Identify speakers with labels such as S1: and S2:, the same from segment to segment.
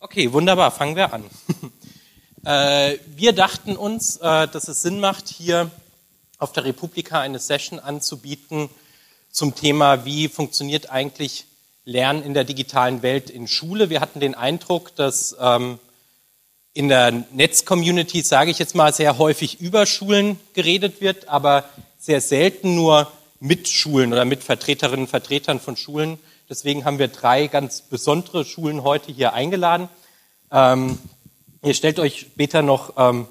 S1: Okay, wunderbar, fangen wir an. äh, wir dachten uns, äh, dass es Sinn macht, hier auf der Republika eine Session anzubieten zum Thema, wie funktioniert eigentlich Lernen in der digitalen Welt in Schule. Wir hatten den Eindruck, dass ähm, in der Netzcommunity, sage ich jetzt mal, sehr häufig über Schulen geredet wird, aber sehr selten nur mit Schulen oder mit Vertreterinnen und Vertretern von Schulen. Deswegen haben wir drei ganz besondere Schulen heute hier eingeladen. Ähm, ihr stellt euch später noch ähm,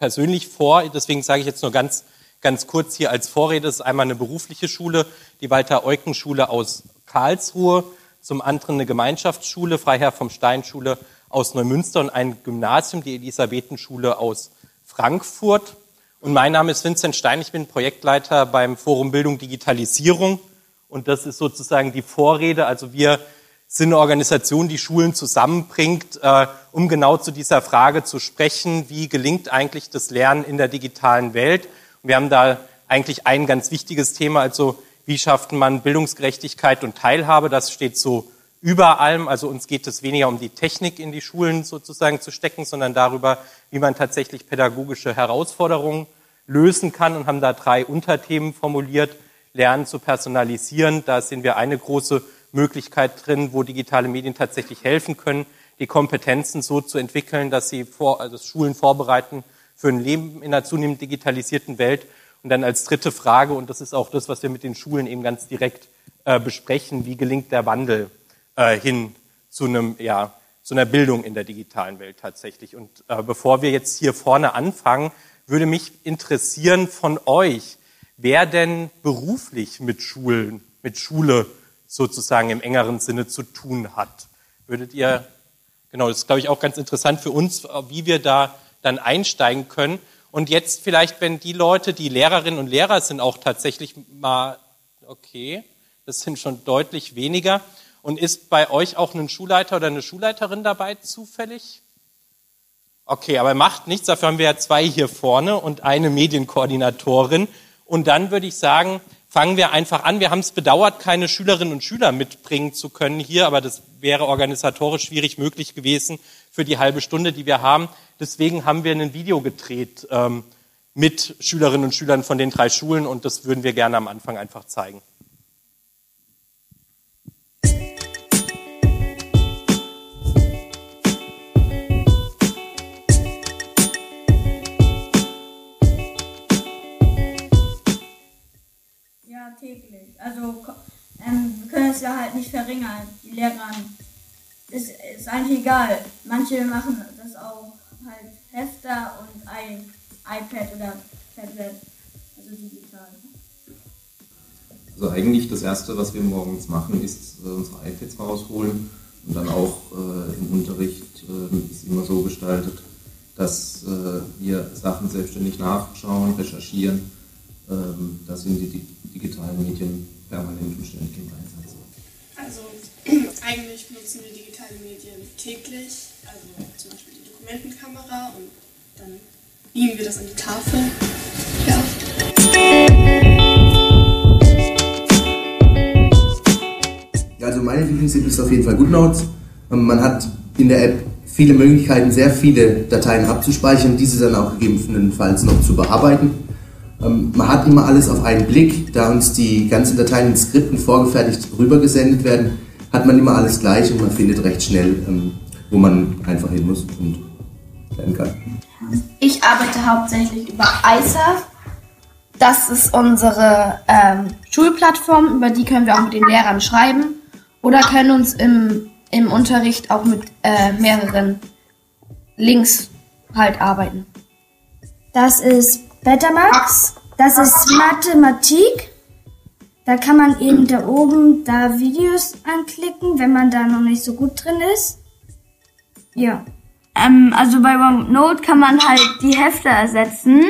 S1: persönlich vor, deswegen sage ich jetzt nur ganz, ganz kurz hier als Vorrede. Das ist einmal eine berufliche Schule, die Walter-Eucken-Schule aus Karlsruhe, zum anderen eine Gemeinschaftsschule, Freiherr vom Stein-Schule aus Neumünster und ein Gymnasium, die Elisabethenschule aus Frankfurt. Und mein Name ist Vincent Stein, ich bin Projektleiter beim Forum Bildung Digitalisierung. Und das ist sozusagen die Vorrede. Also wir sind eine Organisation, die Schulen zusammenbringt, äh, um genau zu dieser Frage zu sprechen, wie gelingt eigentlich das Lernen in der digitalen Welt. Und wir haben da eigentlich ein ganz wichtiges Thema, also wie schafft man Bildungsgerechtigkeit und Teilhabe. Das steht so über allem. Also uns geht es weniger um die Technik in die Schulen sozusagen zu stecken, sondern darüber, wie man tatsächlich pädagogische Herausforderungen lösen kann und haben da drei Unterthemen formuliert. Lernen zu personalisieren, da sind wir eine große Möglichkeit drin, wo digitale Medien tatsächlich helfen können, die Kompetenzen so zu entwickeln, dass sie vor, also Schulen vorbereiten für ein Leben in einer zunehmend digitalisierten Welt. Und dann als dritte Frage, und das ist auch das, was wir mit den Schulen eben ganz direkt äh, besprechen, wie gelingt der Wandel äh, hin zu einem, ja, zu einer Bildung in der digitalen Welt tatsächlich. Und äh, bevor wir jetzt hier vorne anfangen, würde mich interessieren von euch, wer denn beruflich mit Schulen, mit Schule sozusagen im engeren Sinne zu tun hat. Würdet ihr, genau, das ist glaube ich auch ganz interessant für uns, wie wir da dann einsteigen können. Und jetzt vielleicht, wenn die Leute, die Lehrerinnen und Lehrer sind, auch tatsächlich mal, okay, das sind schon deutlich weniger. Und ist bei euch auch ein Schulleiter oder eine Schulleiterin dabei zufällig? Okay, aber macht nichts. Dafür haben wir ja zwei hier vorne und eine Medienkoordinatorin. Und dann würde ich sagen, fangen wir einfach an. Wir haben es bedauert, keine Schülerinnen und Schüler mitbringen zu können hier, aber das wäre organisatorisch schwierig möglich gewesen für die halbe Stunde, die wir haben. Deswegen haben wir ein Video gedreht ähm, mit Schülerinnen und Schülern von den drei Schulen und das würden wir gerne am Anfang einfach zeigen.
S2: Also ähm, wir können es ja halt nicht verringern, die Lehrer. Ist, ist eigentlich egal. Manche machen das auch halt Hefter und ein iPad oder Tablet, also digital.
S3: Also eigentlich das Erste, was wir morgens machen, ist äh, unsere iPads rausholen und dann auch äh, im Unterricht äh, ist immer so gestaltet, dass äh, wir Sachen selbstständig nachschauen, recherchieren. Ähm, da sind die digitalen Medien permanent und ständig im Einsatz?
S4: Also eigentlich benutzen wir digitale Medien täglich, also zum Beispiel die Dokumentenkamera und dann beamen wir das an die Tafel. Ja.
S5: Also meine Lieblings-App ist auf jeden Fall GoodNotes. Ähm, man hat in der App viele Möglichkeiten, sehr viele Dateien abzuspeichern, diese dann auch gegebenenfalls noch zu bearbeiten. Ähm, man hat immer alles auf einen Blick, da uns die ganzen Dateien in Skripten vorgefertigt rübergesendet werden, hat man immer alles gleich und man findet recht schnell, ähm, wo man einfach hin muss und lernen kann.
S6: Ich arbeite hauptsächlich über ISAF. Das ist unsere ähm, Schulplattform, über die können wir auch mit den Lehrern schreiben oder können uns im, im Unterricht auch mit äh, mehreren Links halt arbeiten.
S7: Das ist Betamax, das ist Mathematik. Da kann man eben da oben da Videos anklicken, wenn man da noch nicht so gut drin ist. Ja.
S8: Ähm, also bei OneNote kann man halt die Hefte ersetzen.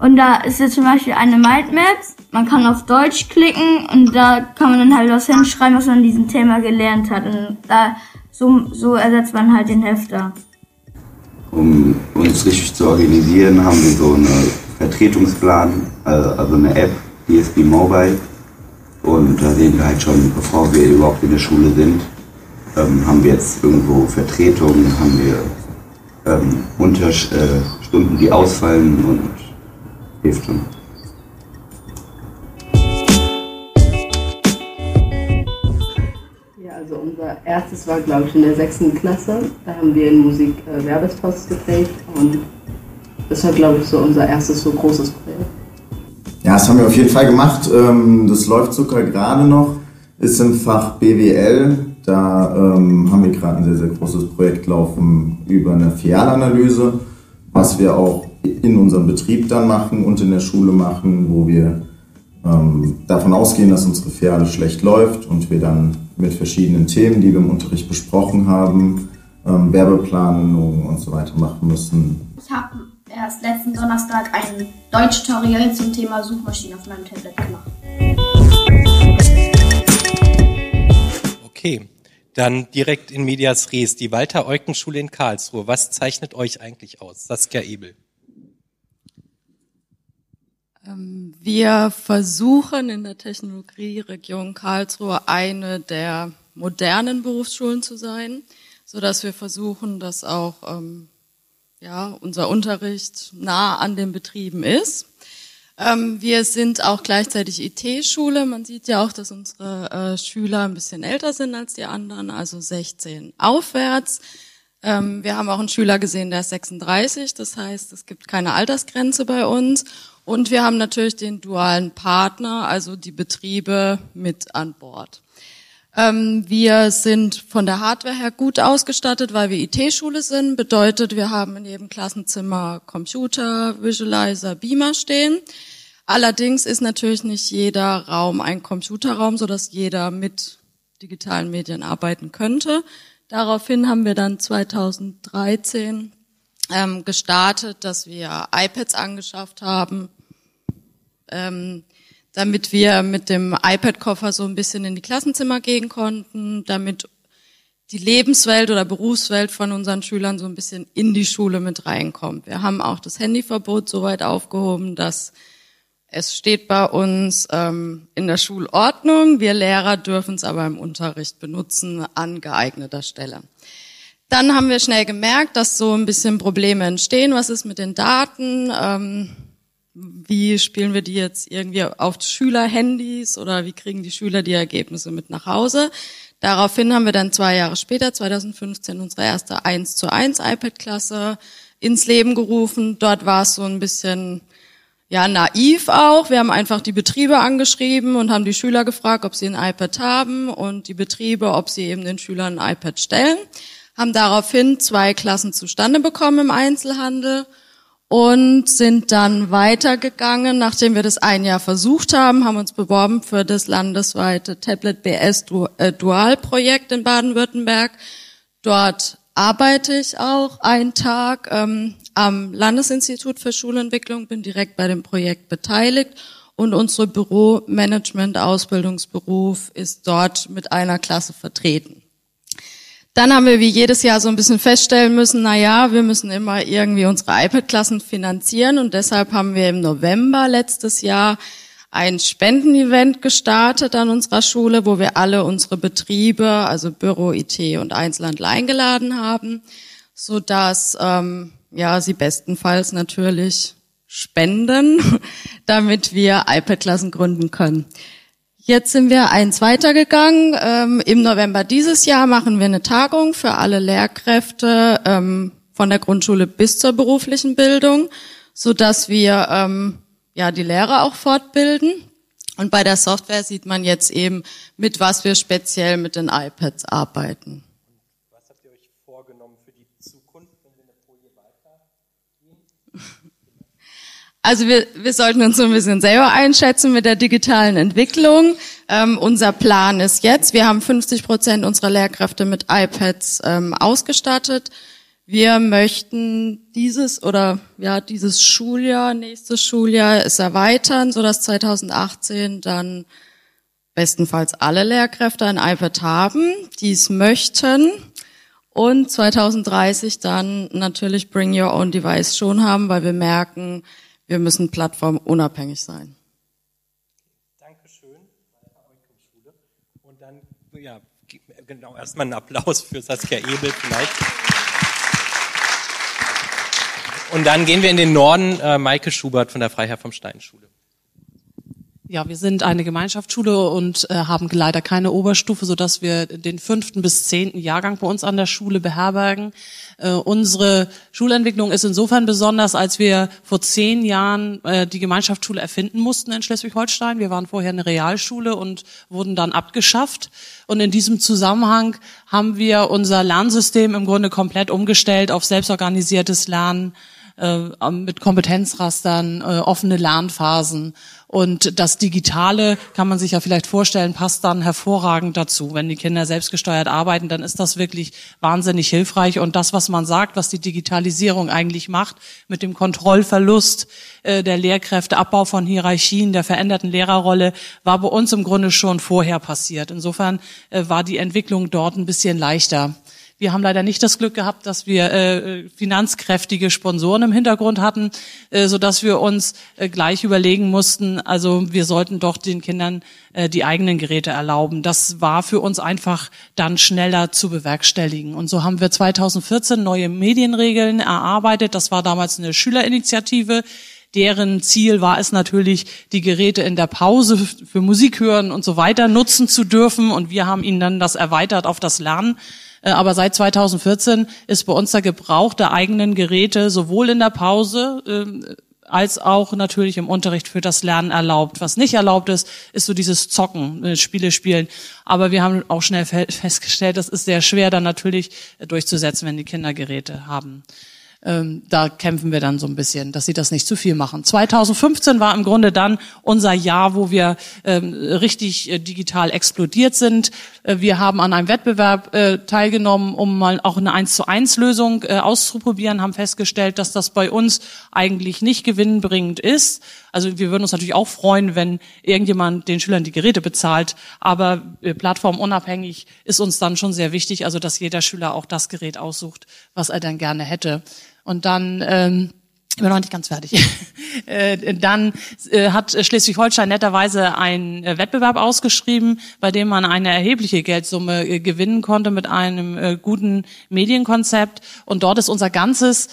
S8: Und da ist jetzt zum Beispiel eine Mindmap. Man kann auf Deutsch klicken und da kann man dann halt was hinschreiben, was man in diesem Thema gelernt hat. Und da so, so ersetzt man halt den Hefter.
S9: Um uns richtig zu organisieren, haben wir so einen Vertretungsplan, äh, also eine App, ESB Mobile. Und da sehen wir halt schon, bevor wir überhaupt in der Schule sind, ähm, haben wir jetzt irgendwo Vertretungen, haben wir ähm, Unterstunden, äh, die ausfallen und hilft schon.
S10: Also unser erstes war, glaube ich, in der sechsten Klasse. Da haben wir in Musik äh, Werbespost geprägt und das war, glaube ich, so unser erstes so großes Projekt.
S11: Ja, das haben wir auf jeden Fall gemacht. Ähm, das läuft sogar gerade noch. Ist im Fach BWL. Da ähm, haben wir gerade ein sehr, sehr großes Projekt laufen über eine Filialanalyse, was wir auch in unserem Betrieb dann machen und in der Schule machen, wo wir ähm, davon ausgehen, dass unsere Filiale schlecht läuft und wir dann mit verschiedenen Themen, die wir im Unterricht besprochen haben, Werbeplanung und so weiter machen müssen.
S6: Ich habe erst letzten Donnerstag ein Deutsch-Tutorial zum Thema Suchmaschine auf meinem Tablet gemacht.
S1: Okay, dann direkt in Medias Res. Die Walter-Eucken-Schule in Karlsruhe. Was zeichnet euch eigentlich aus? Saskia Ebel.
S12: Ähm, wir versuchen in der Technologieregion Karlsruhe eine der modernen Berufsschulen zu sein, so dass wir versuchen, dass auch ähm, ja, unser Unterricht nah an den Betrieben ist. Ähm, wir sind auch gleichzeitig IT-Schule. Man sieht ja auch, dass unsere äh, Schüler ein bisschen älter sind als die anderen, also 16 aufwärts. Ähm, wir haben auch einen Schüler gesehen, der ist 36, das heißt, es gibt keine Altersgrenze bei uns. Und wir haben natürlich den dualen Partner, also die Betriebe mit an Bord. Ähm, wir sind von der Hardware her gut ausgestattet, weil wir IT-Schule sind. Bedeutet, wir haben in jedem Klassenzimmer Computer, Visualizer, Beamer stehen. Allerdings ist natürlich nicht jeder Raum ein Computerraum, so dass jeder mit digitalen Medien arbeiten könnte. Daraufhin haben wir dann 2013 ähm, gestartet, dass wir iPads angeschafft haben, ähm, damit wir mit dem iPad-Koffer so ein bisschen in die Klassenzimmer gehen konnten, damit die Lebenswelt oder Berufswelt von unseren Schülern so ein bisschen in die Schule mit reinkommt. Wir haben auch das Handyverbot so weit aufgehoben, dass es steht bei uns ähm, in der Schulordnung. Wir Lehrer dürfen es aber im Unterricht benutzen an geeigneter Stelle. Dann haben wir schnell gemerkt, dass so ein bisschen Probleme entstehen. Was ist mit den Daten? Ähm, wie spielen wir die jetzt irgendwie auf Schülerhandys oder wie kriegen die Schüler die Ergebnisse mit nach Hause? Daraufhin haben wir dann zwei Jahre später, 2015, unsere erste 1 zu 1 iPad-Klasse ins Leben gerufen. Dort war es so ein bisschen, ja, naiv auch. Wir haben einfach die Betriebe angeschrieben und haben die Schüler gefragt, ob sie ein iPad haben und die Betriebe, ob sie eben den Schülern ein iPad stellen. Haben daraufhin zwei Klassen zustande bekommen im Einzelhandel und sind dann weitergegangen, nachdem wir das ein Jahr versucht haben, haben uns beworben für das landesweite Tablet BS äh, Dual Projekt in Baden-Württemberg. Dort arbeite ich auch einen Tag ähm, am Landesinstitut für Schulentwicklung, bin direkt bei dem Projekt beteiligt und unsere Büromanagement Ausbildungsberuf ist dort mit einer Klasse vertreten. Dann haben wir wie jedes Jahr so ein bisschen feststellen müssen, na ja, wir müssen immer irgendwie unsere iPad-Klassen finanzieren und deshalb haben wir im November letztes Jahr ein Spendenevent gestartet an unserer Schule, wo wir alle unsere Betriebe, also Büro, IT und Einzelhandel eingeladen haben, so dass ähm, ja sie bestenfalls natürlich spenden, damit wir iPad-Klassen gründen können. Jetzt sind wir eins weitergegangen. Ähm, Im November dieses Jahr machen wir eine Tagung für alle Lehrkräfte ähm, von der Grundschule bis zur beruflichen Bildung, so dass wir ähm, ja die Lehrer auch fortbilden. Und bei der Software sieht man jetzt eben, mit was wir speziell mit den iPads arbeiten.
S1: Was habt ihr euch vorgenommen für die Zukunft, wenn wir eine Folie weitergehen?
S12: Also wir, wir sollten uns so ein bisschen selber einschätzen mit der digitalen Entwicklung. Ähm, unser Plan ist jetzt, wir haben 50 Prozent unserer Lehrkräfte mit iPads ähm, ausgestattet. Wir möchten dieses oder ja dieses Schuljahr, nächstes Schuljahr es erweitern, so dass 2018 dann bestenfalls alle Lehrkräfte ein iPad haben, die es möchten. Und 2030 dann natürlich Bring Your Own Device schon haben, weil wir merken, wir müssen plattformunabhängig sein.
S1: Dankeschön. Und dann Ja, genau, erstmal einen Applaus für Saskia Ebel vielleicht. Und dann gehen wir in den Norden, äh, Maike Schubert von der Freiherr vom Stein Schule.
S13: Ja, wir sind eine Gemeinschaftsschule und äh, haben leider keine Oberstufe, so dass wir den fünften bis zehnten Jahrgang bei uns an der Schule beherbergen. Äh, unsere Schulentwicklung ist insofern besonders, als wir vor zehn Jahren äh, die Gemeinschaftsschule erfinden mussten in Schleswig-Holstein. Wir waren vorher eine Realschule und wurden dann abgeschafft. Und in diesem Zusammenhang haben wir unser Lernsystem im Grunde komplett umgestellt auf selbstorganisiertes Lernen äh, mit Kompetenzrastern, äh, offene Lernphasen. Und das Digitale kann man sich ja vielleicht vorstellen, passt dann hervorragend dazu. Wenn die Kinder selbstgesteuert arbeiten, dann ist das wirklich wahnsinnig hilfreich. Und das, was man sagt, was die Digitalisierung eigentlich macht, mit dem Kontrollverlust äh, der Lehrkräfte, Abbau von Hierarchien, der veränderten Lehrerrolle, war bei uns im Grunde schon vorher passiert. Insofern war die Entwicklung dort ein bisschen leichter. Wir haben leider nicht das Glück gehabt, dass wir äh, finanzkräftige Sponsoren im Hintergrund hatten, äh, so dass wir uns äh, gleich überlegen mussten, also wir sollten doch den Kindern äh, die eigenen Geräte erlauben. Das war für uns einfach dann schneller zu bewerkstelligen. Und so haben wir 2014 neue Medienregeln erarbeitet. Das war damals eine Schülerinitiative. Deren Ziel war es natürlich, die Geräte in der Pause für Musik hören und so weiter nutzen zu dürfen. Und wir haben ihnen dann das erweitert auf das Lernen aber seit 2014 ist bei uns der Gebrauch der eigenen Geräte sowohl in der Pause ähm, als auch natürlich im Unterricht für das Lernen erlaubt. Was nicht erlaubt ist, ist so dieses Zocken, äh, Spiele spielen. Aber wir haben auch schnell festgestellt, das ist sehr schwer dann natürlich äh, durchzusetzen, wenn die Kinder Geräte haben ähm, da kämpfen wir dann so ein bisschen, dass sie das nicht zu viel machen. 2015 war im Grunde dann unser Jahr, wo wir ähm, richtig äh, digital explodiert sind. Äh, wir haben an einem Wettbewerb äh, teilgenommen, um mal auch eine 1 zu 1 Lösung äh, auszuprobieren, haben festgestellt, dass das bei uns eigentlich nicht gewinnbringend ist. Also wir würden uns natürlich auch freuen, wenn irgendjemand den Schülern die Geräte bezahlt, aber äh, plattformunabhängig ist uns dann schon sehr wichtig, also dass jeder Schüler auch das Gerät aussucht, was er dann gerne hätte. Und dann ähm, ich bin noch nicht ganz fertig. Äh, dann äh, hat Schleswig-Holstein netterweise einen äh, Wettbewerb ausgeschrieben, bei dem man eine erhebliche Geldsumme gewinnen konnte mit einem guten Medienkonzept. Und dort ist unser ganzes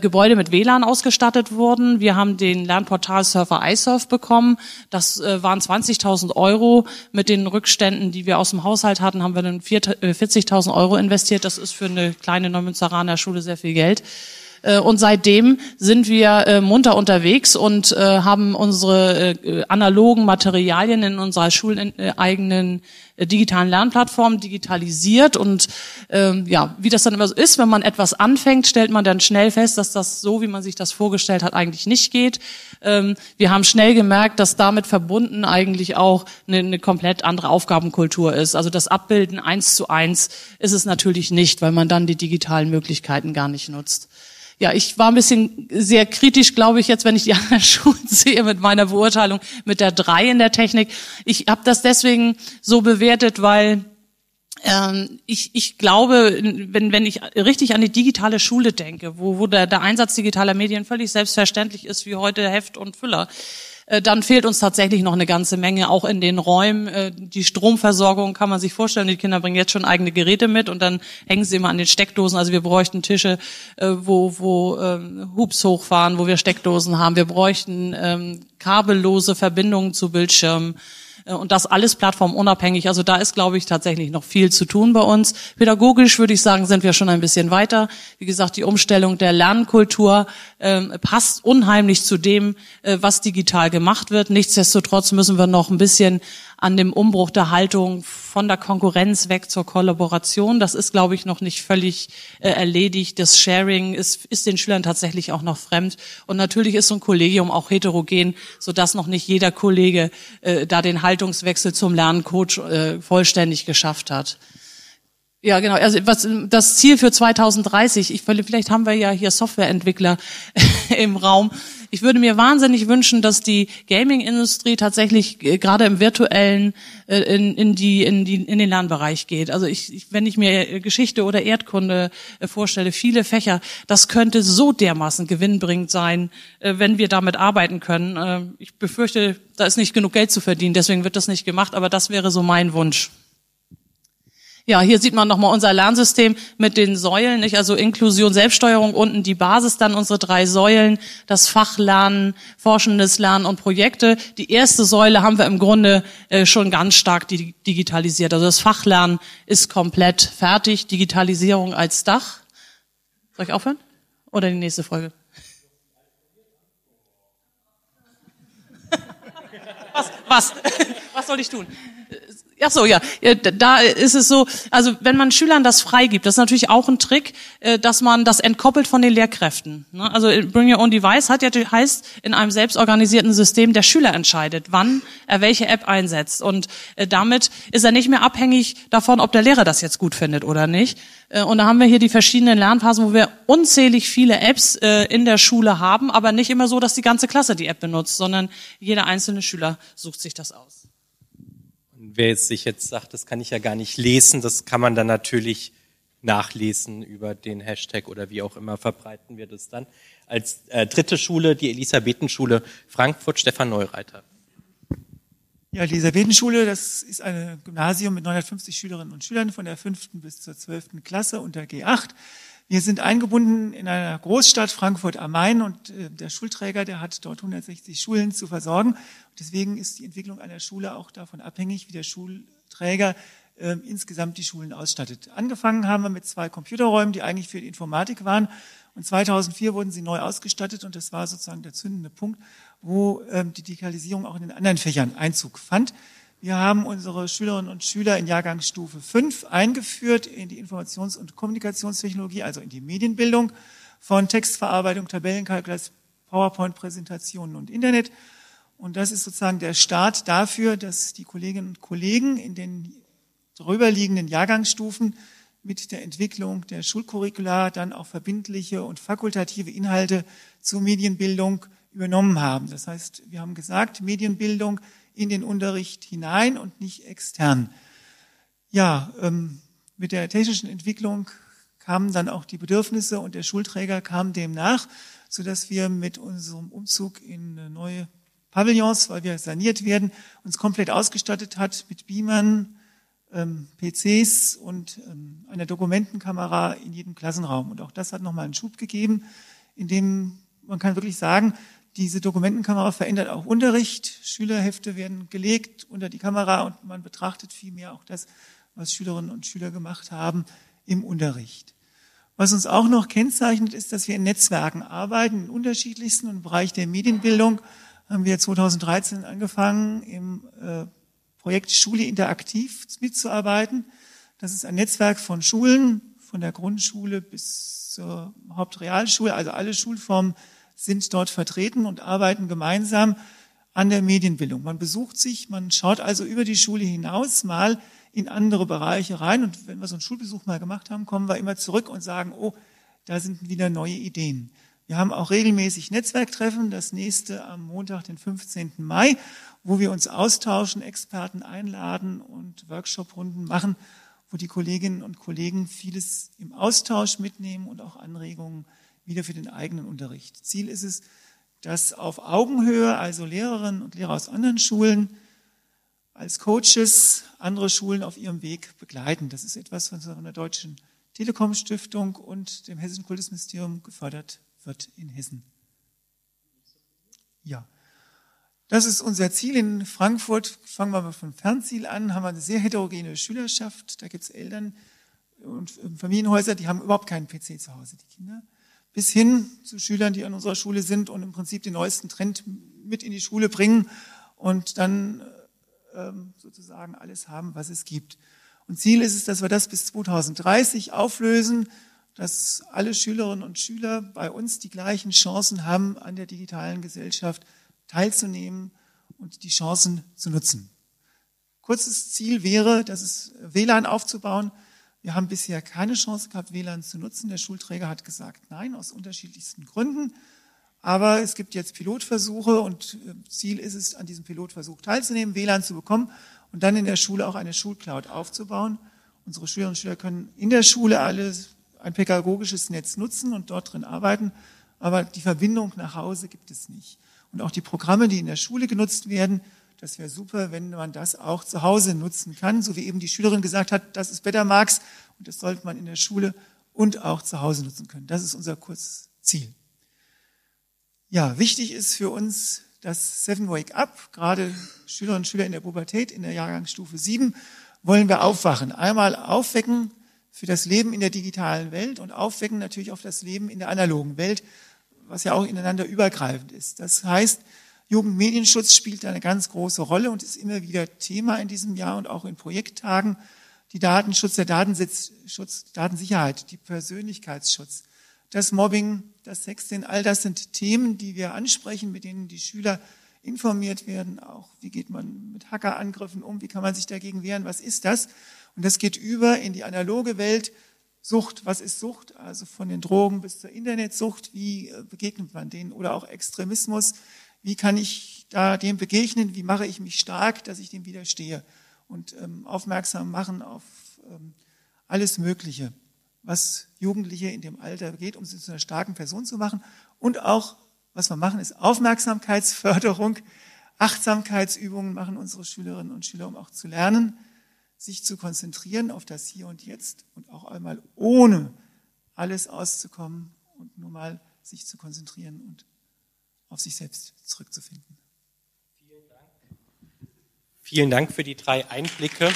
S13: Gebäude mit WLAN ausgestattet worden. Wir haben den Lernportal Surfer iSurf bekommen. Das waren 20.000 Euro. Mit den Rückständen, die wir aus dem Haushalt hatten, haben wir dann 40.000 Euro investiert. Das ist für eine kleine Neumünsteraner Schule sehr viel Geld. Äh, und seitdem sind wir äh, munter unterwegs und äh, haben unsere analogen Materialien in unserer schuleigenen digitalen Lernplattform digitalisiert und ähm, ja, wie das dann immer so ist, wenn man etwas anfängt, stellt man dann schnell fest, dass das so, wie man sich das vorgestellt hat, eigentlich nicht geht. Ähm, wir haben schnell gemerkt, dass damit verbunden eigentlich auch eine komplett andere Aufgabenkultur ist. Also das Abbilden eins zu eins ist es natürlich nicht, weil man dann die digitalen Möglichkeiten gar nicht nutzt ja, ich war ein bisschen sehr kritisch, glaube ich, jetzt, wenn ich die anderen Schulen sehe mit meiner Beurteilung mit der drei in der Technik. Ich habe das deswegen so bewertet, weil ähm, ich, ich glaube, wenn, wenn ich richtig an die digitale Schule denke, wo, wo der, der Einsatz digitaler Medien völlig selbstverständlich ist, wie heute Heft und Füller, dann fehlt uns tatsächlich noch eine ganze Menge, auch in den Räumen. Äh, die Stromversorgung kann man sich vorstellen. Die Kinder bringen jetzt schon eigene Geräte mit und dann hängen sie immer an den Steckdosen. Also wir bräuchten Tische, äh, wo, wo ähm, Hubs hochfahren, wo wir Steckdosen haben. Wir bräuchten ähm, kabellose Verbindungen zu Bildschirmen. Äh, und das alles plattformunabhängig. Also da ist, glaube ich, tatsächlich noch viel zu tun bei uns. Pädagogisch würde ich sagen, sind wir schon ein bisschen weiter. Wie gesagt, die Umstellung der Lernkultur äh, passt unheimlich zu dem, äh, was digital gemacht wird. Nichtsdestotrotz müssen wir noch ein bisschen an dem Umbruch der Haltung von der Konkurrenz weg zur Kollaboration. Das ist, glaube ich, noch nicht völlig äh, erledigt. Das Sharing ist, ist den Schülern tatsächlich auch noch fremd. Und natürlich ist so ein Kollegium auch heterogen, sodass noch nicht jeder Kollege äh, da den Haltungswechsel zum Lerncoach äh, vollständig geschafft hat. Ja, genau. Also was das Ziel für 2030, ich, vielleicht haben wir ja hier Softwareentwickler im Raum. Ich würde mir wahnsinnig wünschen, dass die Gaming-Industrie tatsächlich äh, gerade im virtuellen äh, in, in, die, in, die, in den Lernbereich geht. Also ich, ich, wenn ich mir Geschichte oder Erdkunde äh, vorstelle, viele Fächer, das könnte so dermaßen gewinnbringend sein, wenn wir damit arbeiten können. Ich befürchte, da ist nicht genug Geld zu verdienen, deswegen wird das nicht gemacht, aber das wäre so mein Wunsch. Ja, hier sieht man nochmal unser Lernsystem mit den Säulen, nicht? Also Inklusion, Selbststeuerung, unten die Basis, dann unsere drei Säulen, das Fachlernen, forschendes Lernen und Projekte. Die erste Säule haben wir im Grunde äh, schon ganz stark digitalisiert. Also das Fachlernen ist komplett fertig, Digitalisierung als Dach. Soll ich aufhören? Oder die nächste Folge? Was, was, was soll ich tun? Ach so, ja. Da ist es so, also wenn man Schülern das freigibt, das ist natürlich auch ein Trick, äh, dass man das entkoppelt von den Lehrkräften. Ne? Also Bring Your Own Device hat ja heißt in einem selbstorganisierten System, der Schüler entscheidet, wann er welche App einsetzt. Und äh, damit ist er nicht mehr abhängig davon, ob der Lehrer das jetzt gut findet oder nicht. Äh, und da haben wir hier die verschiedenen Lernphasen, wo wir unzählig viele Apps in der Schule haben, aber nicht immer so, dass die ganze Klasse die App benutzt, sondern jeder einzelne Schüler sucht sich das aus
S1: wer jetzt sich jetzt sagt, das kann ich ja gar nicht lesen, das kann man dann natürlich nachlesen über den Hashtag oder wie auch immer verbreiten wir das dann. Als äh, dritte Schule die Elisabethenschule Frankfurt, Stefan Neureiter.
S14: Ja, Elisabethenschule, das ist ein Gymnasium mit 950 Schülerinnen und Schülern von der fünften bis zur zwölften Klasse unter G8. Wir sind eingebunden in einer Großstadt Frankfurt am Main und äh, der Schulträger, der hat dort 160 Schulen zu versorgen. Deswegen ist die Entwicklung einer Schule auch davon abhängig, wie der Schulträger äh, insgesamt die Schulen ausstattet. Angefangen haben wir mit zwei Computerräumen, die eigentlich für die Informatik waren. Und 2004 wurden sie neu ausgestattet und das war sozusagen der zündende Punkt, wo ähm, die Digitalisierung auch in den anderen Fächern Einzug fand. Wir haben unsere Schülerinnen und Schüler in Jahrgangsstufe 5 eingeführt in die Informations- und Kommunikationstechnologie, also in die Medienbildung von Textverarbeitung, Tabellenkalkulation, PowerPoint-Präsentationen und Internet. Und das ist sozusagen der Start dafür, dass die Kolleginnen und Kollegen in den darüberliegenden Jahrgangsstufen mit der Entwicklung der Schulcurricula dann auch verbindliche und fakultative Inhalte zur Medienbildung übernommen haben. Das heißt, wir haben gesagt, Medienbildung in den Unterricht hinein und nicht extern. Ja, ähm, mit der technischen Entwicklung kamen dann auch die Bedürfnisse und der Schulträger kam dem nach, so dass wir mit unserem Umzug in neue Pavillons, weil wir saniert werden, uns komplett ausgestattet hat mit Beamern, ähm, PCs und ähm, einer Dokumentenkamera in jedem Klassenraum. Und auch das hat nochmal einen Schub gegeben, in dem man kann wirklich sagen, diese Dokumentenkamera verändert auch Unterricht. Schülerhefte werden gelegt unter die Kamera und man betrachtet vielmehr auch das, was Schülerinnen und Schüler gemacht haben im Unterricht. Was uns auch noch kennzeichnet, ist, dass wir in Netzwerken arbeiten, in unterschiedlichsten. Und im Bereich der Medienbildung haben wir 2013 angefangen, im äh, Projekt Schule interaktiv mitzuarbeiten. Das ist ein Netzwerk von Schulen, von der Grundschule bis zur Hauptrealschule, also alle Schulformen sind dort vertreten und arbeiten gemeinsam an der Medienbildung. Man besucht sich, man schaut also über die Schule hinaus mal in andere Bereiche rein. Und wenn wir so einen Schulbesuch mal gemacht haben, kommen wir immer zurück und sagen, oh, da sind wieder neue Ideen. Wir haben auch regelmäßig Netzwerktreffen, das nächste am Montag, den 15. Mai, wo wir uns austauschen, Experten einladen und Workshoprunden machen, wo die Kolleginnen und Kollegen vieles im Austausch mitnehmen und auch Anregungen wieder für den eigenen Unterricht. Ziel ist es, dass auf Augenhöhe, also Lehrerinnen und Lehrer aus anderen Schulen, als Coaches andere Schulen auf ihrem Weg begleiten. Das ist etwas, was von der Deutschen Telekom Stiftung und dem Hessischen Kultusministerium gefördert wird in Hessen. Ja. Das ist unser Ziel in Frankfurt. Fangen wir mal vom Fernziel an. Haben wir eine sehr heterogene Schülerschaft. Da gibt es Eltern und Familienhäuser, die haben überhaupt keinen PC zu Hause, die Kinder bis hin zu Schülern, die an unserer Schule sind und im Prinzip den neuesten Trend mit in die Schule bringen und dann ähm, sozusagen alles haben, was es gibt. Und Ziel ist es, dass wir das bis 2030 auflösen, dass alle Schülerinnen und Schüler bei uns die gleichen Chancen haben, an der digitalen Gesellschaft teilzunehmen und die Chancen zu nutzen. Kurzes Ziel wäre, dass es WLAN aufzubauen, wir haben bisher keine Chance gehabt, WLAN zu nutzen. Der Schulträger hat gesagt, nein, aus unterschiedlichsten Gründen. Aber es gibt jetzt Pilotversuche und äh, Ziel ist es, an diesem Pilotversuch teilzunehmen, WLAN zu bekommen und dann in der Schule auch eine Schulcloud aufzubauen. Unsere Schülerinnen und Schüler können in der Schule alle ein pädagogisches Netz nutzen und dort drin arbeiten, aber die Verbindung nach Hause gibt es nicht. Und auch die Programme, die in der Schule genutzt werden, das wäre super, wenn man das auch zu Hause nutzen kann, so wie eben die Schülerin gesagt hat, das ist Betamax und das sollte man in der Schule und auch zu Hause nutzen können. Das ist unser Kurzziel. Ja, wichtig ist für uns das Seven Wake Up, gerade Schülerinnen und Schüler in der Pubertät, in der Jahrgangsstufe 7, wollen wir aufwachen. Einmal aufwecken für das Leben in der digitalen Welt und aufwecken natürlich auf das Leben in der analogen Welt, was ja auch ineinander übergreifend ist. Das heißt, Jugendmedienschutz spielt eine ganz große Rolle und ist immer wieder Thema in diesem Jahr und auch in Projekttagen. Die Datenschutz, der Datenschutz, Datensicherheit, die Persönlichkeitsschutz, das Mobbing, das Sexting, all das sind Themen, die wir ansprechen, mit denen die Schüler informiert werden. Auch wie geht man mit Hackerangriffen um? Wie kann man sich dagegen wehren? Was ist das? Und das geht über in die analoge Welt. Sucht, was ist Sucht? Also von den Drogen bis zur Internetsucht. Wie begegnet man denen? Oder auch Extremismus. Wie kann ich da dem begegnen? Wie mache ich mich stark, dass ich dem widerstehe? Und ähm, aufmerksam machen auf ähm, alles Mögliche was Jugendliche in dem Alter geht, um sie zu einer starken Person zu machen. Und auch, was wir machen, ist Aufmerksamkeitsförderung, Achtsamkeitsübungen machen unsere Schülerinnen und Schüler, um auch zu lernen, sich zu konzentrieren auf das Hier und Jetzt und auch einmal ohne alles auszukommen und nur mal sich zu konzentrieren und auf sich selbst zurückzufinden.
S1: Vielen Dank. Vielen Dank für die drei Einblicke.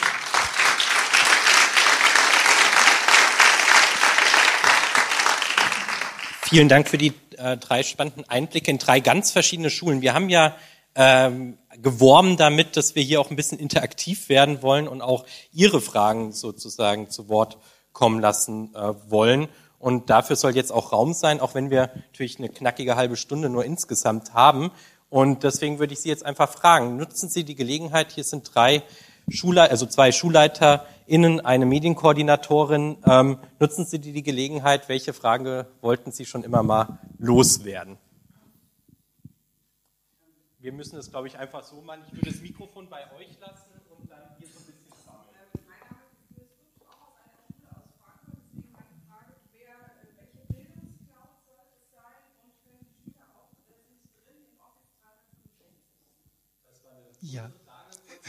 S1: Vielen Dank für die äh, drei spannenden Einblicke in drei ganz verschiedene Schulen. Wir haben ja ähm, geworben damit, dass wir hier auch ein bisschen interaktiv werden wollen und auch Ihre Fragen sozusagen zu Wort kommen lassen äh, wollen. Und dafür soll jetzt auch Raum sein, auch wenn wir natürlich eine knackige halbe Stunde nur insgesamt haben. Und deswegen würde ich Sie jetzt einfach fragen, nutzen Sie die Gelegenheit, hier sind drei Schulleiter, also zwei SchulleiterInnen, eine Medienkoordinatorin. Ähm, nutzen Sie die, die Gelegenheit? Welche Frage wollten Sie schon immer mal loswerden? Wir müssen es, glaube ich, einfach so machen. Ich würde das Mikrofon bei euch lassen und dann hier so ein bisschen sammeln.
S14: Ja.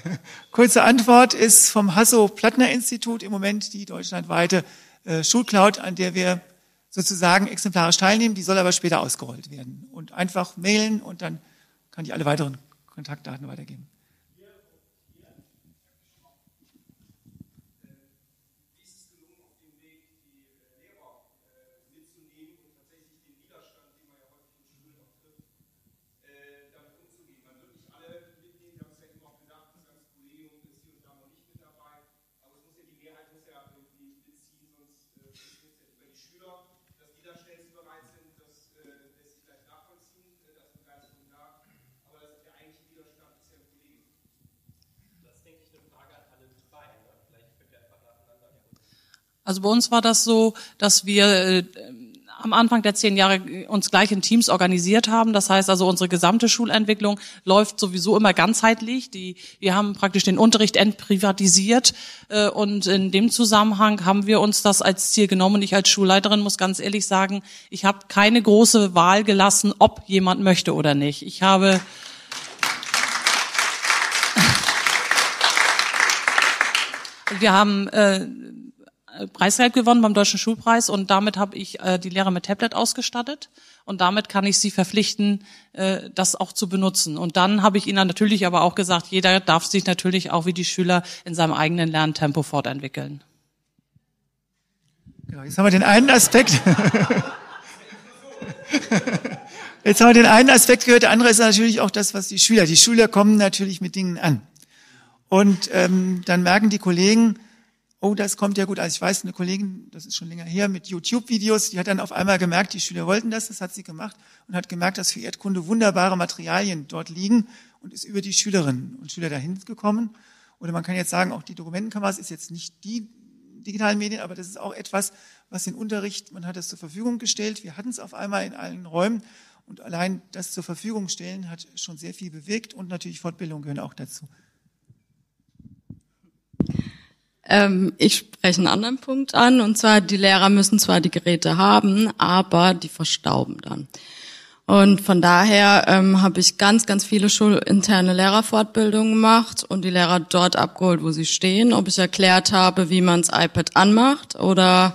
S14: Kurze Antwort ist vom Hasso-Plattner-Institut im Moment die deutschlandweite äh, Schulcloud, an der wir sozusagen exemplarisch teilnehmen. Die soll aber später ausgerollt werden. Und einfach mailen und dann kann ich alle weiteren Kontaktdaten weitergeben.
S13: Also bei uns war das so, dass wir äh, am Anfang der zehn Jahre uns gleich in Teams organisiert haben. Das heißt also, unsere gesamte Schulentwicklung läuft sowieso immer ganzheitlich. Die, wir haben praktisch den Unterricht entprivatisiert äh, und in dem Zusammenhang haben wir uns das als Ziel genommen. Und ich als Schulleiterin muss ganz ehrlich sagen, ich habe keine große Wahl gelassen, ob jemand möchte oder nicht. Ich habe wir haben äh, Preisgeld gewonnen beim Deutschen Schulpreis und damit habe ich äh, die Lehrer mit Tablet ausgestattet und damit kann ich sie verpflichten, äh, das auch zu benutzen. Und dann habe ich ihnen natürlich aber auch gesagt, jeder darf sich natürlich auch wie die Schüler in seinem eigenen Lerntempo fortentwickeln.
S14: Genau, jetzt haben wir den einen Aspekt. Jetzt haben wir den einen Aspekt gehört, der andere ist natürlich auch das, was die Schüler. Die Schüler kommen natürlich mit Dingen an. Und ähm, dann merken die Kollegen, oh, das kommt ja gut. Also ich weiß, eine Kollegin, das ist schon länger her, mit YouTube-Videos, die hat dann auf einmal gemerkt, die Schüler wollten das, das hat sie gemacht und hat gemerkt, dass für Erdkunde wunderbare Materialien dort liegen und ist über die Schülerinnen und Schüler dahin gekommen. Oder man kann jetzt sagen, auch die Dokumentenkameras ist jetzt nicht die digitalen Medien, aber das ist auch etwas, was den Unterricht, man hat es zur Verfügung gestellt. Wir hatten es auf einmal in allen Räumen und allein das zur Verfügung stellen hat schon sehr viel bewirkt und natürlich Fortbildung gehören auch dazu.
S12: Ähm, ich spreche einen anderen Punkt an, und zwar, die Lehrer müssen zwar die Geräte haben, aber die verstauben dann. Und von daher ähm, habe ich ganz, ganz viele schulinterne Lehrerfortbildungen gemacht und die Lehrer dort abgeholt, wo sie stehen. Ob ich erklärt habe, wie man das iPad anmacht oder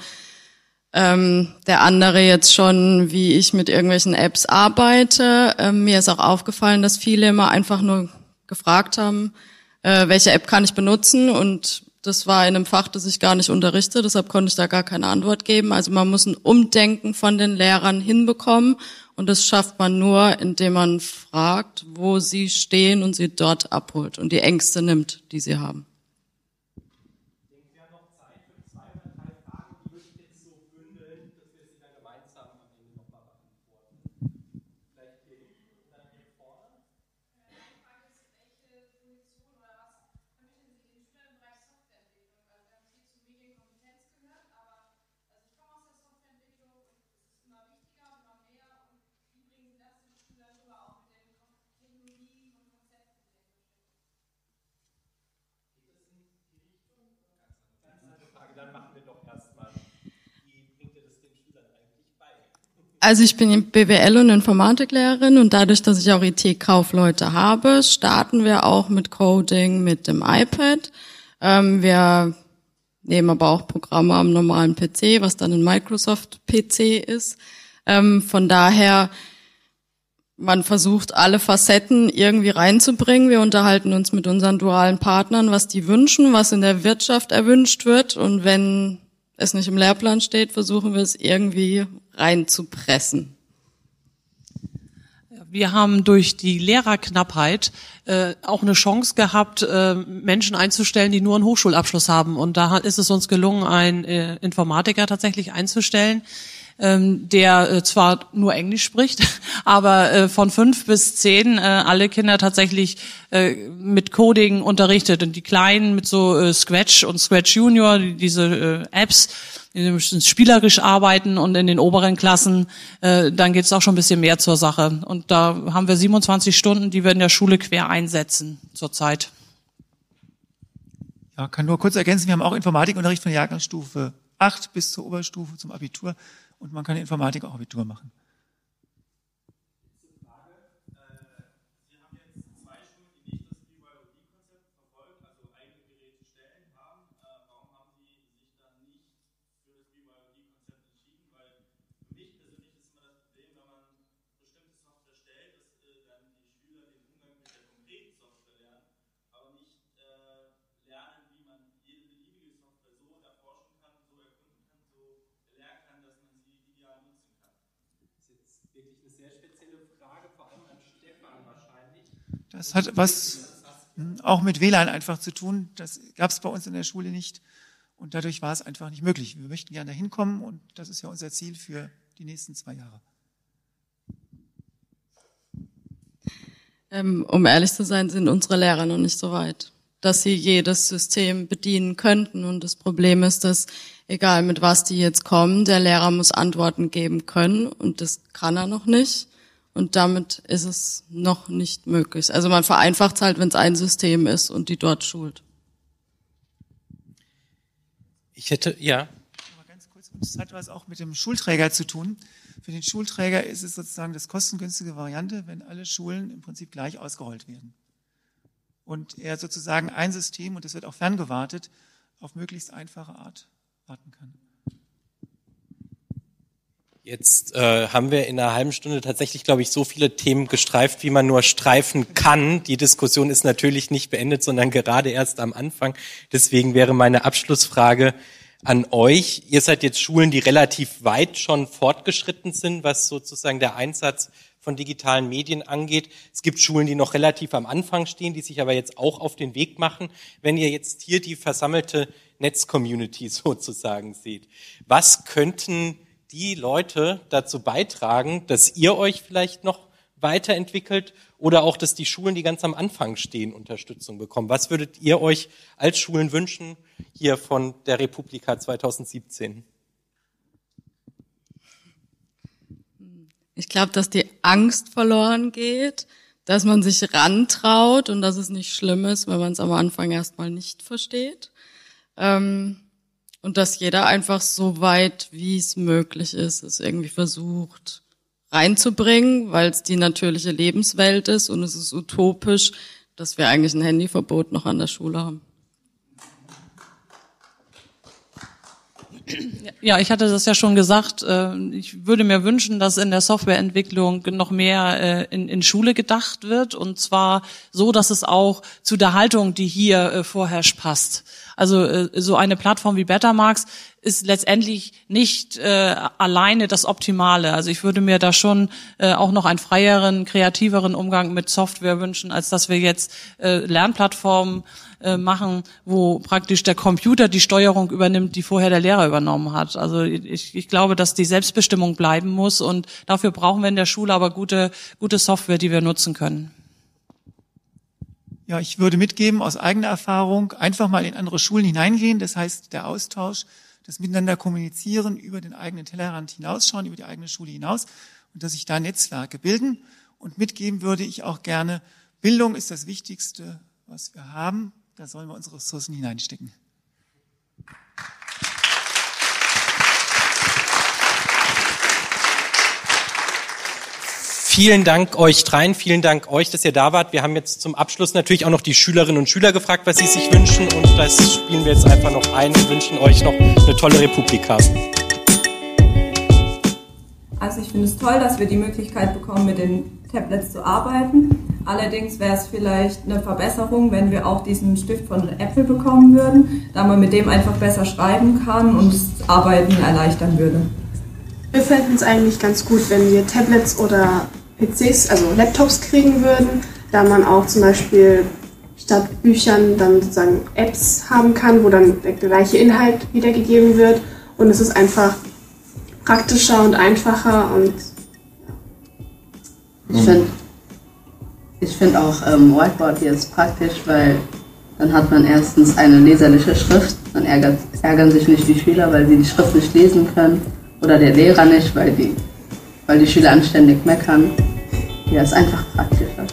S12: ähm, der andere jetzt schon, wie ich mit irgendwelchen Apps arbeite. Ähm, mir ist auch aufgefallen, dass viele immer einfach nur gefragt haben, äh, welche App kann ich benutzen und das war in einem Fach, das ich gar nicht unterrichte, deshalb konnte ich da gar keine Antwort geben. Also man muss ein Umdenken von den Lehrern hinbekommen und das schafft man nur, indem man fragt, wo sie stehen und sie dort abholt und die Ängste nimmt, die sie haben. Also ich bin BWL und Informatiklehrerin und dadurch, dass ich auch IT-Kaufleute habe, starten wir auch mit Coding mit dem iPad. Ähm, wir nehmen aber auch Programme am normalen PC, was dann ein Microsoft PC ist. Ähm, von daher, man versucht alle Facetten irgendwie reinzubringen. Wir unterhalten uns mit unseren dualen Partnern, was die wünschen, was in der Wirtschaft erwünscht wird. Und wenn es nicht im Lehrplan steht, versuchen wir es irgendwie reinzupressen.
S13: Wir haben durch die Lehrerknappheit äh, auch eine Chance gehabt, äh, Menschen einzustellen, die nur einen Hochschulabschluss haben. Und da ist es uns gelungen, einen äh, Informatiker tatsächlich einzustellen, ähm, der äh, zwar nur Englisch spricht, aber äh, von fünf bis zehn äh, alle Kinder tatsächlich äh, mit Coding unterrichtet und die Kleinen mit so äh, Scratch und Scratch Junior, die, diese äh, Apps, die müssen spielerisch arbeiten und in den oberen Klassen, äh, dann geht es auch schon ein bisschen mehr zur Sache. Und da haben wir 27 Stunden, die wir in der Schule quer einsetzen zurzeit.
S14: Ja, kann nur kurz ergänzen, wir haben auch Informatikunterricht von Jahrgangsstufe 8 bis zur Oberstufe zum Abitur und man kann Informatik auch Abitur machen. Das hat was hm, auch mit WLAN einfach zu tun. Das gab es bei uns in der Schule nicht. Und dadurch war es einfach nicht möglich. Wir möchten gerne dahin kommen und das ist ja unser Ziel für die nächsten zwei Jahre.
S12: Ähm, um ehrlich zu sein, sind unsere Lehrer noch nicht so weit, dass sie jedes System bedienen könnten. Und das Problem ist, dass egal mit was die jetzt kommen, der Lehrer muss Antworten geben können und das kann er noch nicht. Und damit ist es noch nicht möglich. Also man vereinfacht es halt, wenn es ein System ist und die dort schult.
S1: Ich hätte, ja.
S14: Aber ganz kurz, das hat was auch mit dem Schulträger zu tun. Für den Schulträger ist es sozusagen das kostengünstige Variante, wenn alle Schulen im Prinzip gleich ausgerollt werden. Und er sozusagen ein System, und das wird auch ferngewartet, auf möglichst einfache Art warten kann.
S1: Jetzt äh, haben wir in einer halben Stunde tatsächlich, glaube ich, so viele Themen gestreift, wie man nur streifen kann. Die Diskussion ist natürlich nicht beendet, sondern gerade erst am Anfang. Deswegen wäre meine Abschlussfrage an euch. Ihr seid jetzt Schulen, die relativ weit schon fortgeschritten sind, was sozusagen der Einsatz von digitalen Medien angeht. Es gibt Schulen, die noch relativ am Anfang stehen, die sich aber jetzt auch auf den Weg machen. Wenn ihr jetzt hier die versammelte Netzcommunity sozusagen seht, was könnten die Leute dazu beitragen, dass ihr euch vielleicht noch weiterentwickelt oder auch, dass die Schulen, die ganz am Anfang stehen, Unterstützung bekommen? Was würdet ihr euch als Schulen wünschen hier von der Republika 2017?
S12: Ich glaube, dass die Angst verloren geht, dass man sich rantraut und dass es nicht schlimm ist, wenn man es am Anfang erstmal nicht versteht. Ähm, und dass jeder einfach so weit, wie es möglich ist, es irgendwie versucht reinzubringen, weil es die natürliche Lebenswelt ist und es ist utopisch, dass wir eigentlich ein Handyverbot noch an der Schule haben.
S13: Ja, ich hatte das ja schon gesagt. äh, Ich würde mir wünschen, dass in der Softwareentwicklung noch mehr äh, in, in Schule gedacht wird und zwar so, dass es auch zu der Haltung, die hier äh, vorherrscht, passt. Also äh, so eine Plattform wie Betamax ist letztendlich nicht äh, alleine das Optimale. Also ich würde mir da schon äh, auch noch einen freieren, kreativeren Umgang mit Software wünschen, als dass wir jetzt äh, Lernplattformen äh, machen, wo praktisch der Computer die Steuerung übernimmt, die vorher der Lehrer übernommen hat. Also ich, ich glaube, dass die Selbstbestimmung bleiben muss und dafür brauchen wir in der Schule aber gute, gute Software, die wir nutzen können.
S14: Ja, ich würde mitgeben aus eigener Erfahrung, einfach mal in andere Schulen hineingehen. Das heißt, der Austausch, das Miteinander kommunizieren, über den eigenen Tellerrand hinausschauen, über die eigene Schule hinaus und dass sich da Netzwerke bilden. Und mitgeben würde ich auch gerne, Bildung ist das Wichtigste, was wir haben. Da sollen wir unsere Ressourcen hineinstecken.
S1: Vielen Dank euch dreien, vielen Dank euch, dass ihr da wart. Wir haben jetzt zum Abschluss natürlich auch noch die Schülerinnen und Schüler gefragt, was sie sich wünschen und das spielen wir jetzt einfach noch ein und wünschen euch noch eine tolle Republika.
S15: Also ich finde es toll, dass wir die Möglichkeit bekommen, mit den Tablets zu arbeiten. Allerdings wäre es vielleicht eine Verbesserung, wenn wir auch diesen Stift von Apple bekommen würden, da man mit dem einfach besser schreiben kann und das Arbeiten erleichtern würde.
S4: Wir fänden es eigentlich ganz gut, wenn wir Tablets oder PCs, also Laptops kriegen würden, da man auch zum Beispiel statt Büchern dann sozusagen Apps haben kann, wo dann der gleiche Inhalt wiedergegeben wird. Und es ist einfach praktischer und einfacher und
S10: Ich finde ich find auch ähm, Whiteboard jetzt praktisch, weil dann hat man erstens eine leserliche Schrift, dann ärgert, ärgern sich nicht die Schüler, weil sie die Schrift nicht lesen können oder der Lehrer nicht, weil die, weil die Schüler anständig meckern. Ja, ist einfach praktischer.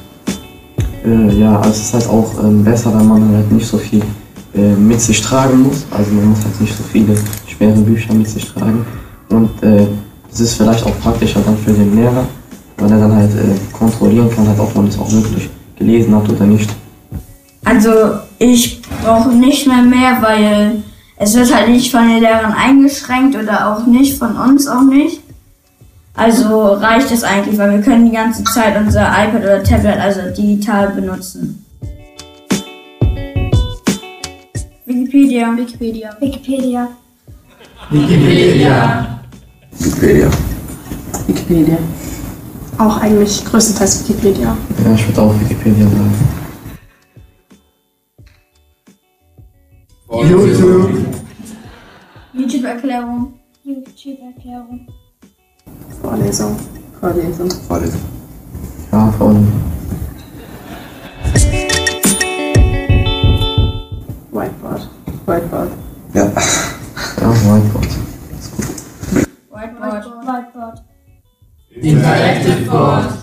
S16: Äh, ja, also es ist halt auch ähm, besser, da man halt nicht so viel äh, mit sich tragen muss. Also man muss halt nicht so viele schwere Bücher mit sich tragen. Und äh, es ist vielleicht auch praktischer dann für den Lehrer, weil er dann halt äh, kontrollieren kann, halt, ob man es auch wirklich gelesen hat oder nicht.
S2: Also ich brauche nicht mehr mehr, weil es wird halt nicht von den Lehrern eingeschränkt oder auch nicht von uns auch nicht. Also reicht es eigentlich, weil wir können die ganze Zeit unser iPad oder Tablet also digital benutzen. Wikipedia.
S7: Wikipedia. Wikipedia.
S10: Wikipedia. Wikipedia.
S4: Wikipedia. Auch eigentlich größtenteils Wikipedia.
S16: Ja, ich würde auch Wikipedia sagen.
S7: YouTube.
S2: YouTube-Erklärung.
S7: YouTube-Erklärung.
S4: Vorlesung.
S10: Vorlesung.
S9: Vorlesung.
S16: Ja, von
S4: Whiteboard.
S10: Whiteboard.
S9: Ja.
S16: ja, Whiteboard.
S2: Whiteboard.
S7: Whiteboard.
S17: Interactive Board.